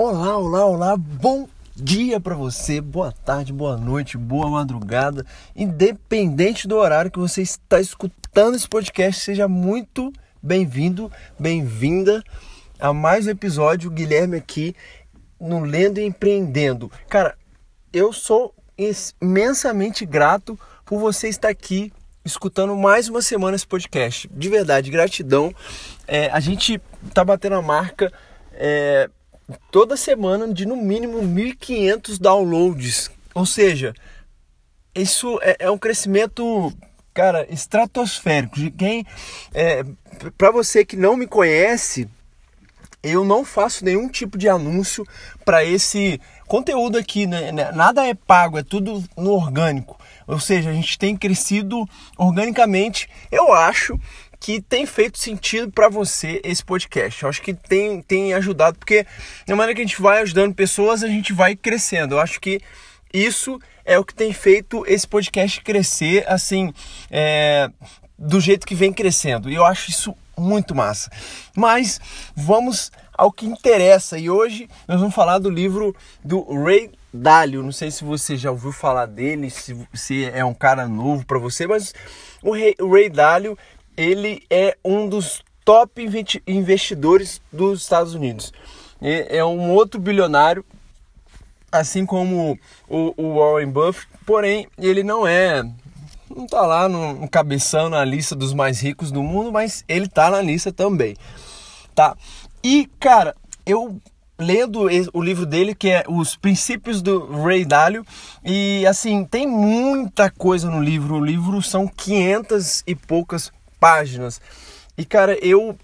Olá, olá, olá, bom dia para você, boa tarde, boa noite, boa madrugada, independente do horário que você está escutando esse podcast, seja muito bem-vindo, bem-vinda a mais um episódio. Guilherme aqui no Lendo e Empreendendo. Cara, eu sou imensamente grato por você estar aqui escutando mais uma semana esse podcast. De verdade, gratidão. É, a gente tá batendo a marca. É, toda semana de no mínimo 1.500 downloads. Ou seja, isso é, é, um crescimento, cara, estratosférico. De quem, é, para você que não me conhece, eu não faço nenhum tipo de anúncio para esse conteúdo aqui, né? Nada é pago, é tudo no orgânico. Ou seja, a gente tem crescido organicamente. Eu acho que tem feito sentido para você esse podcast. Eu acho que tem, tem ajudado, porque na maneira que a gente vai ajudando pessoas, a gente vai crescendo. Eu acho que isso é o que tem feito esse podcast crescer, assim, é, do jeito que vem crescendo. E eu acho isso muito massa. Mas vamos ao que interessa. E hoje nós vamos falar do livro do Ray Dalio. Não sei se você já ouviu falar dele, se, se é um cara novo para você, mas o Ray, o Ray Dalio ele é um dos top investidores dos Estados Unidos. É um outro bilionário, assim como o, Warren Buffett, porém ele não é não tá lá no, cabeção na lista dos mais ricos do mundo, mas ele tá na lista também, tá? E cara, eu lendo o livro dele que é Os Princípios do Ray Dalio e assim tem muita coisa no livro. O livro são 500 e poucas páginas. E cara, eu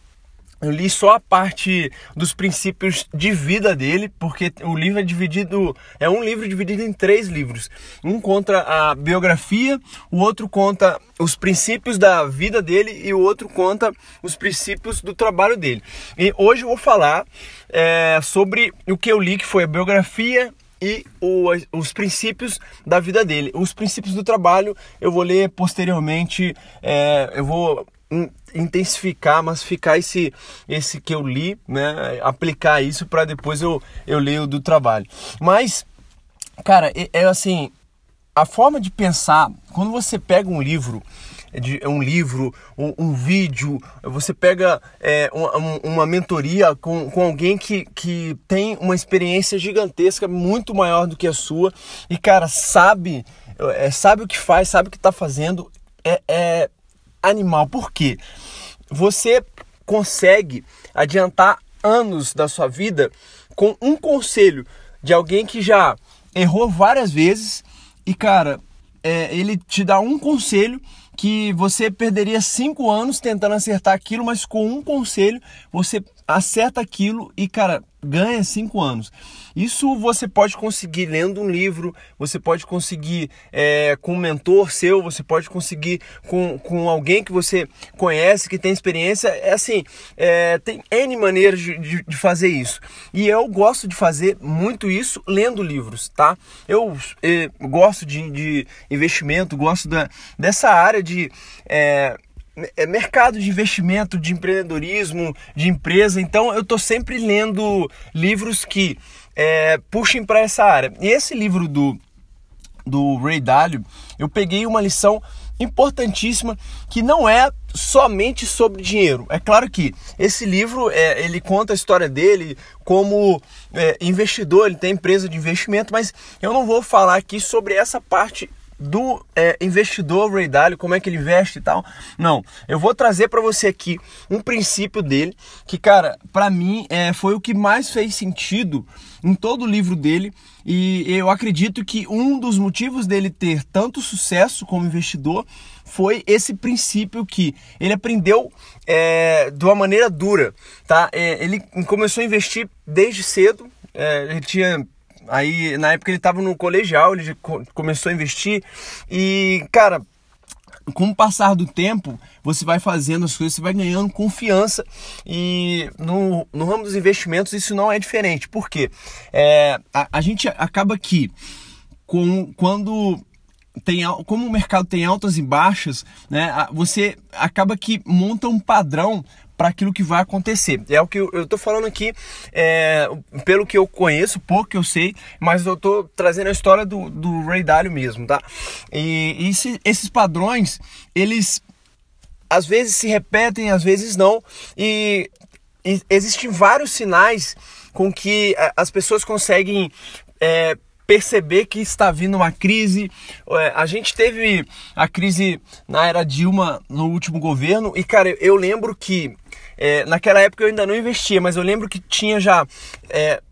eu li só a parte dos princípios de vida dele, porque o livro é dividido, é um livro dividido em três livros. Um conta a biografia, o outro conta os princípios da vida dele e o outro conta os princípios do trabalho dele. E hoje eu vou falar é, sobre o que eu li, que foi a biografia e o, os princípios da vida dele. Os princípios do trabalho eu vou ler posteriormente, é, eu vou intensificar, massificar esse, esse que eu li, né? Aplicar isso para depois eu, eu o do trabalho. Mas, cara, é, é assim, a forma de pensar, quando você pega um livro, de um livro, um, um vídeo, você pega é, uma, uma mentoria com, com alguém que, que tem uma experiência gigantesca, muito maior do que a sua, e cara, sabe, é, sabe o que faz, sabe o que está fazendo, é, é, animal. Por quê? Você consegue adiantar anos da sua vida com um conselho de alguém que já errou várias vezes e, cara, é, ele te dá um conselho que você perderia cinco anos tentando acertar aquilo, mas com um conselho você acerta aquilo e, cara, ganha cinco anos. Isso você pode conseguir lendo um livro, você pode conseguir é, com um mentor seu, você pode conseguir com, com alguém que você conhece, que tem experiência. É assim, é, tem N maneiras de, de, de, fazer isso. E eu gosto de fazer muito isso lendo livros, tá? Eu gosto de, de investimento, gosto da, dessa área de. É mercado de investimento, de empreendedorismo, de empresa. Então eu estou sempre lendo livros que é, puxem para essa área. E esse livro do, do Ray Dalio, eu peguei uma lição importantíssima que não é somente sobre dinheiro. É claro que esse livro é, ele conta a história dele como é, investidor, ele tem empresa de investimento, mas eu não vou falar aqui sobre essa parte do é, investidor Ray Dalio, como é que ele investe e tal. Não, eu vou trazer para você aqui um princípio dele que, cara, para mim é, foi o que mais fez sentido em todo o livro dele e eu acredito que um dos motivos dele ter tanto sucesso como investidor foi esse princípio que ele aprendeu é, de uma maneira dura, tá? É, ele começou a investir desde cedo, é, ele tinha Aí, na época, ele estava no colegial, ele começou a investir. E, cara, com o passar do tempo, você vai fazendo as coisas, você vai ganhando confiança. E no, no ramo dos investimentos, isso não é diferente. Por quê? É, a, a gente acaba que, com, quando tem, como o mercado tem altas e baixas, né, você acaba que monta um padrão para aquilo que vai acontecer. É o que eu, estou falando aqui, é, pelo que eu conheço, pouco que eu sei, mas eu estou trazendo a história do, do Ray Dalio mesmo, tá? E, e se, esses padrões, eles às vezes se repetem, às vezes não, e, e existem vários sinais com que as pessoas conseguem é, perceber que está vindo uma crise. É, a gente teve a crise na era Dilma no último governo e, cara, eu lembro que é, naquela época eu ainda não investia, mas eu lembro que tinha já. É,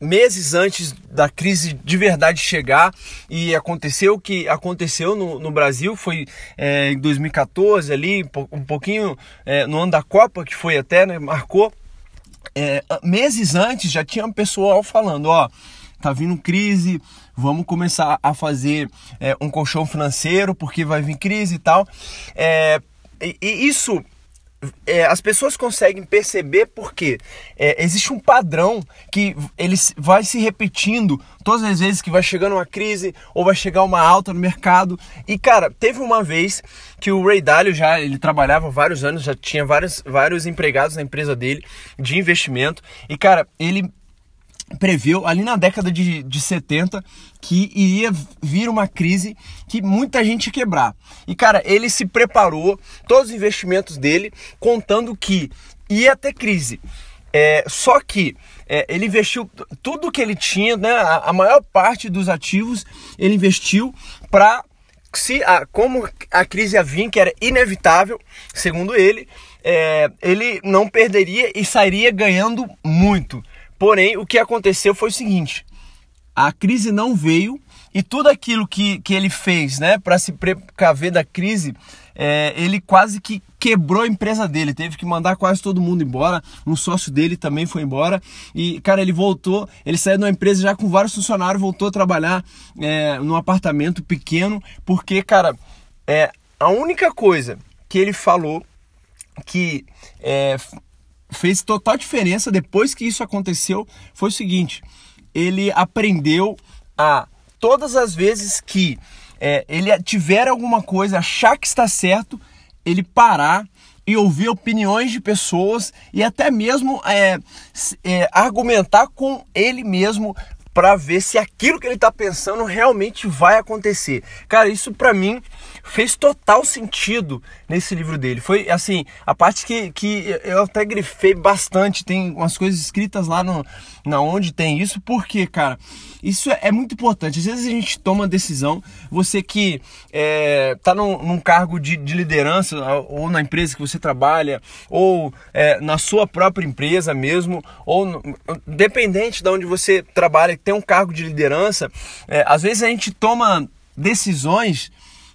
meses antes da crise de verdade chegar e aconteceu o que aconteceu no, no Brasil foi é, em 2014 ali um pouquinho é, no ano da Copa que foi até né, marcou é, meses antes já tinha um pessoal falando ó tá vindo crise, vamos começar a fazer é, um colchão financeiro porque vai vir crise e tal. É, e, e isso é, as pessoas conseguem perceber porque é, existe um padrão que ele vai se repetindo todas as vezes que vai chegando uma crise ou vai chegar uma alta no mercado. E cara, teve uma vez que o Ray Dalio já ele trabalhava vários anos, já tinha vários, vários empregados na empresa dele de investimento. E cara, ele previu ali na década de, de 70 que iria vir uma crise que muita gente quebrar. E cara, ele se preparou, todos os investimentos dele, contando que ia ter crise. É, só que é, ele investiu tudo que ele tinha, né, a, a maior parte dos ativos ele investiu para se a, como a crise ia vir, que era inevitável, segundo ele, é, ele não perderia e sairia ganhando muito. Porém, o que aconteceu foi o seguinte: a crise não veio e tudo aquilo que, que ele fez né, para se precaver da crise, é, ele quase que quebrou a empresa dele, teve que mandar quase todo mundo embora, um sócio dele também foi embora. E, cara, ele voltou, ele saiu de uma empresa já com vários funcionários, voltou a trabalhar é, num apartamento pequeno, porque, cara, é, a única coisa que ele falou que é, fez total diferença depois que isso aconteceu foi o seguinte: ele aprendeu a todas as vezes que é, ele tiver alguma coisa, achar que está certo, ele parar e ouvir opiniões de pessoas e até mesmo é, é, argumentar com ele mesmo para ver se aquilo que ele está pensando realmente vai acontecer. Cara, isso para mim fez total sentido nesse livro dele. Foi assim, a parte que, que eu até grifei bastante, tem umas coisas escritas lá no, na onde tem isso, porque, cara, isso é, é muito importante. Às vezes a gente toma decisão, você que é, tá num, num cargo de, de, liderança, ou na empresa que você trabalha, ou é, na sua própria empresa mesmo, ou dependente de onde você trabalha, tem um cargo de liderança, é, às vezes a gente toma decisões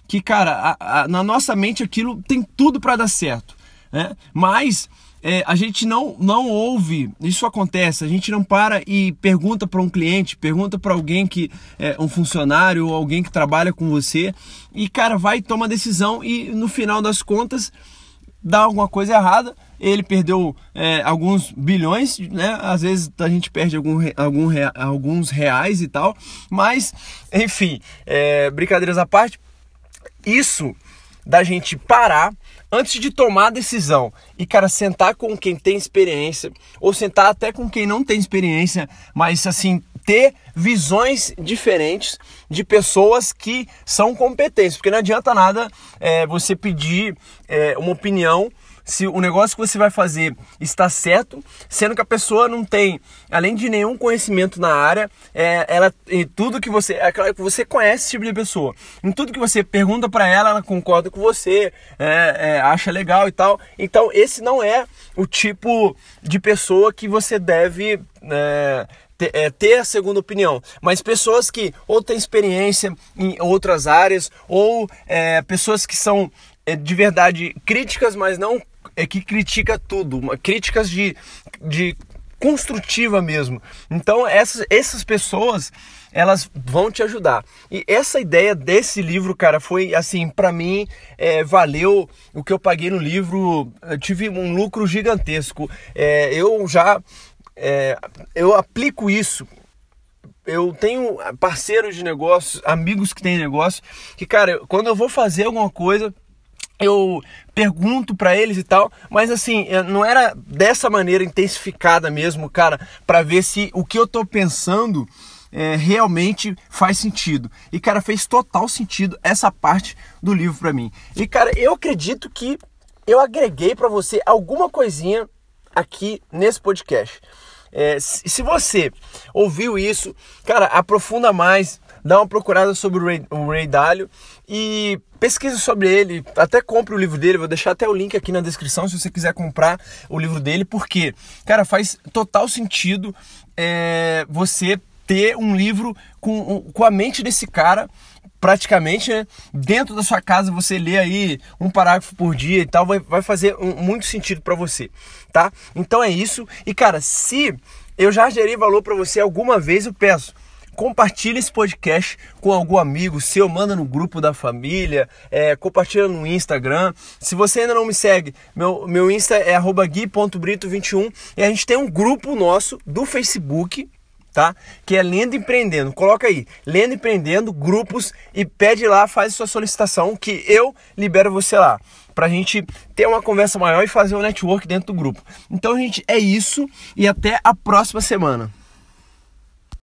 que, cara, a, a, na nossa mente aquilo tem tudo para dar certo, né? Mas é, a gente não, não ouve, isso acontece, a gente não para e pergunta para um cliente, pergunta para alguém que é um funcionário ou alguém que trabalha com você e, cara, vai tomar decisão e no final das contas dá alguma coisa errada. Ele perdeu é, alguns bilhões, né? Às vezes a gente perde algum, algum, alguns reais e tal, mas enfim, é, brincadeiras à parte, isso da gente parar antes de tomar a decisão. E, cara, sentar com quem tem experiência ou sentar até com quem não tem experiência, mas assim, ter visões diferentes de pessoas que são competentes, porque não adianta nada é, você pedir é, uma opinião se o negócio que você vai fazer está certo, sendo que a pessoa não tem, além de nenhum conhecimento na área, é, ela em tudo que você, é claro que você conhece esse tipo de pessoa, em tudo que você pergunta para ela, ela concorda com você, é, é, acha legal e tal. Então esse não é o tipo de pessoa que você deve é, é, ter a segunda opinião, mas pessoas que ou têm experiência em outras áreas, ou é, pessoas que são é, de verdade críticas, mas não é que critica tudo, uma, críticas de, de construtiva mesmo. Então essas, essas pessoas elas vão te ajudar. E essa ideia desse livro, cara, foi assim, para mim, é, valeu o que eu paguei no livro. Eu tive um lucro gigantesco. É, eu já é, eu aplico isso. Eu tenho parceiros de negócios, amigos que têm negócio, que, cara, quando eu vou fazer alguma coisa, eu pergunto para eles e tal, mas assim, é, não era dessa maneira intensificada mesmo, cara, para ver se o que eu tô pensando é, realmente faz sentido. E cara, fez total sentido essa parte do livro para mim. E cara, eu acredito que eu agreguei para você alguma coisinha aqui nesse podcast. É, se você ouviu isso, cara, aprofunda mais, dá uma procurada sobre o Ray, o Ray Dalio e pesquise sobre ele, até compre o livro dele, vou deixar até o link aqui na descrição se você quiser comprar o livro dele, porque, cara, faz total sentido é, você ter um livro com, com a mente desse cara praticamente né, dentro da sua casa você lê aí um parágrafo por dia e tal vai, vai fazer um, muito sentido para você tá? Então é isso. E cara se eu já gerei valor para você alguma vez eu peço compartilhe esse podcast com algum amigo seu, manda no grupo da família, é, compartilha no Instagram. Se você ainda não me segue, meu, meu Insta é gui.brito21 e a gente tem um grupo nosso do Facebook, tá? Que é Lendo Empreendendo. Coloca aí, Lendo Empreendendo, grupos e pede lá, faz sua solicitação que eu libero você lá. Pra gente ter uma conversa maior e fazer um network dentro do grupo. Então, gente, é isso e até a próxima semana.